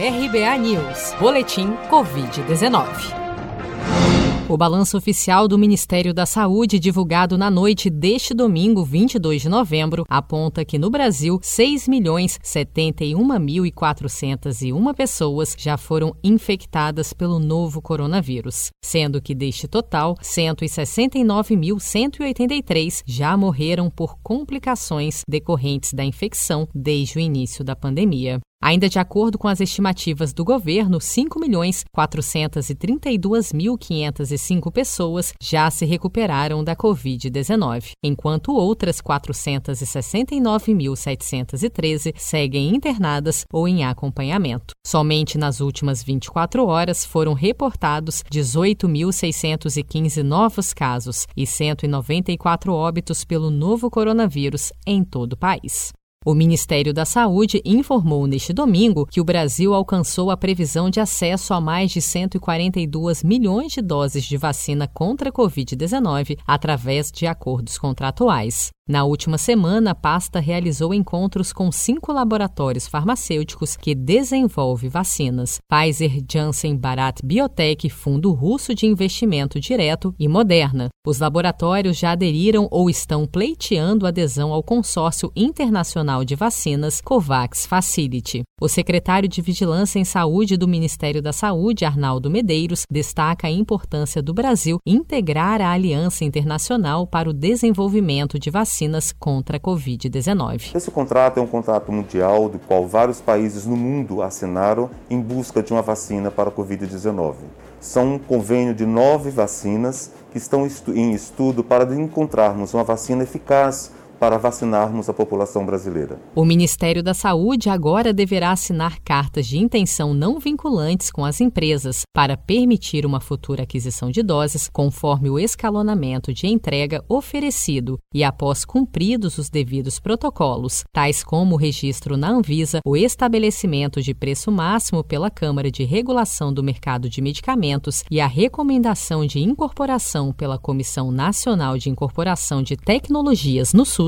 RBA News, Boletim Covid-19. O balanço oficial do Ministério da Saúde, divulgado na noite deste domingo, 22 de novembro, aponta que no Brasil, 6.071.401 pessoas já foram infectadas pelo novo coronavírus, sendo que deste total, 169.183 já morreram por complicações decorrentes da infecção desde o início da pandemia. Ainda de acordo com as estimativas do governo, 5.432.505 pessoas já se recuperaram da Covid-19, enquanto outras 469.713 seguem internadas ou em acompanhamento. Somente nas últimas 24 horas foram reportados 18.615 novos casos e 194 óbitos pelo novo coronavírus em todo o país. O Ministério da Saúde informou neste domingo que o Brasil alcançou a previsão de acesso a mais de 142 milhões de doses de vacina contra a Covid-19 através de acordos contratuais. Na última semana, a pasta realizou encontros com cinco laboratórios farmacêuticos que desenvolvem vacinas: Pfizer, Janssen, Bharat Biotech, Fundo Russo de Investimento Direto e Moderna. Os laboratórios já aderiram ou estão pleiteando adesão ao consórcio internacional de vacinas COVAX Facility. O secretário de Vigilância em Saúde do Ministério da Saúde, Arnaldo Medeiros, destaca a importância do Brasil integrar a Aliança Internacional para o Desenvolvimento de Vacinas vacinas contra a Covid-19. Esse contrato é um contrato mundial do qual vários países no mundo assinaram em busca de uma vacina para a Covid-19. São um convênio de nove vacinas que estão em estudo para encontrarmos uma vacina eficaz para vacinarmos a população brasileira. O Ministério da Saúde agora deverá assinar cartas de intenção não vinculantes com as empresas para permitir uma futura aquisição de doses conforme o escalonamento de entrega oferecido e após cumpridos os devidos protocolos, tais como o registro na Anvisa, o estabelecimento de preço máximo pela Câmara de Regulação do Mercado de Medicamentos e a recomendação de incorporação pela Comissão Nacional de Incorporação de Tecnologias no SUS